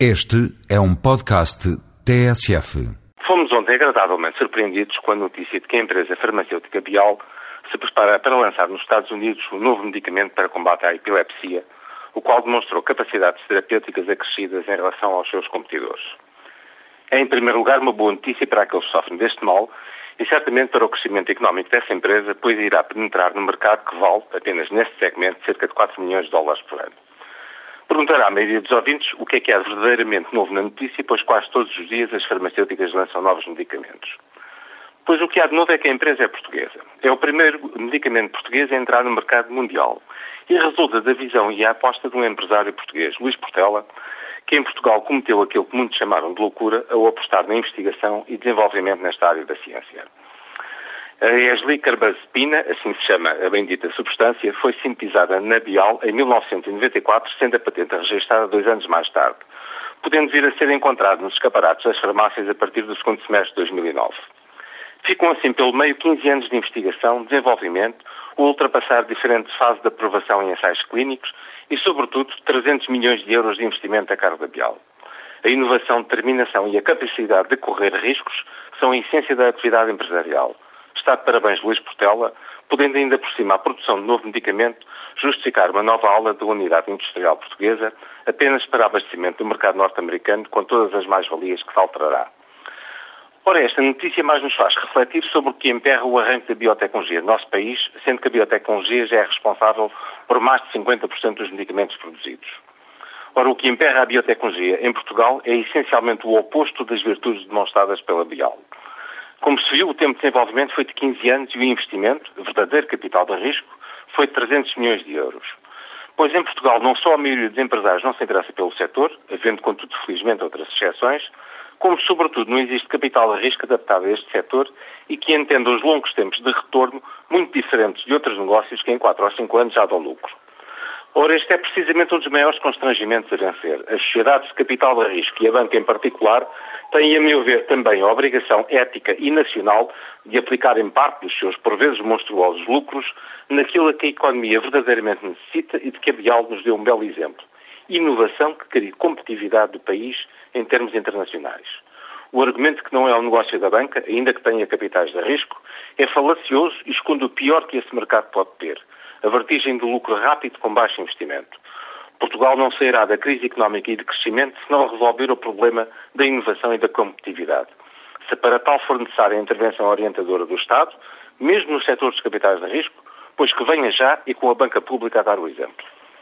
Este é um podcast TSF. Fomos ontem agradavelmente surpreendidos com a notícia de que a empresa farmacêutica Bial se prepara para lançar nos Estados Unidos um novo medicamento para combate à epilepsia, o qual demonstrou capacidades terapêuticas acrescidas em relação aos seus competidores. É, em primeiro lugar, uma boa notícia para aqueles que sofrem deste mal e certamente para o crescimento económico dessa empresa, pois irá penetrar no mercado que vale, apenas neste segmento, cerca de 4 milhões de dólares por ano. Perguntará à maioria dos ouvintes o que é que há verdadeiramente novo na notícia, pois quase todos os dias as farmacêuticas lançam novos medicamentos. Pois o que há de novo é que a empresa é portuguesa. É o primeiro medicamento português a entrar no mercado mundial e resulta da visão e a aposta de um empresário português, Luís Portela, que em Portugal cometeu aquilo que muitos chamaram de loucura ao apostar na investigação e desenvolvimento nesta área da ciência. A eslicarbazepina, assim se chama a bendita substância, foi sintetizada na Bial em 1994, sendo a patente registrada dois anos mais tarde, podendo vir a ser encontrada nos escaparatos das farmácias a partir do segundo semestre de 2009. Ficam assim pelo meio 15 anos de investigação, desenvolvimento, o ultrapassar diferentes fases de aprovação em ensaios clínicos e, sobretudo, 300 milhões de euros de investimento a cargo da Bial. A inovação, determinação e a capacidade de correr riscos são a essência da atividade empresarial. Está de parabéns Luís Portela, podendo ainda por cima a produção de novo medicamento justificar uma nova aula da unidade industrial portuguesa apenas para abastecimento do mercado norte-americano com todas as mais-valias que faltará. Ora, esta notícia mais nos faz refletir sobre o que emperra o arranque da biotecnologia no nosso país, sendo que a biotecnologia já é responsável por mais de 50% dos medicamentos produzidos. Ora, o que emperra a biotecnologia em Portugal é essencialmente o oposto das virtudes demonstradas pela Bial. Como se viu, o tempo de desenvolvimento foi de 15 anos e o investimento, verdadeiro capital de risco, foi de 300 milhões de euros. Pois em Portugal não só a maioria dos empresários não se interessa pelo setor, havendo contudo felizmente outras exceções, como sobretudo não existe capital de risco adaptado a este setor e que entenda os longos tempos de retorno muito diferentes de outros negócios que em 4 ou 5 anos já dão lucro. Ora, este é precisamente um dos maiores constrangimentos a vencer. As sociedades de capital de risco e a banca em particular têm, a meu ver, também a obrigação ética e nacional de aplicar em parte dos seus, por vezes, monstruosos lucros naquilo a que a economia verdadeiramente necessita e de que a Bial nos deu um belo exemplo. Inovação que cria competitividade do país em termos internacionais. O argumento que não é o negócio da banca, ainda que tenha capitais de risco, é falacioso e esconde o pior que esse mercado pode ter – a vertigem do lucro rápido com baixo investimento. Portugal não sairá da crise económica e de crescimento se não resolver o problema da inovação e da competitividade. Se para tal for necessária a intervenção orientadora do Estado, mesmo nos setores de capitais de risco, pois que venha já e com a banca pública a dar o exemplo.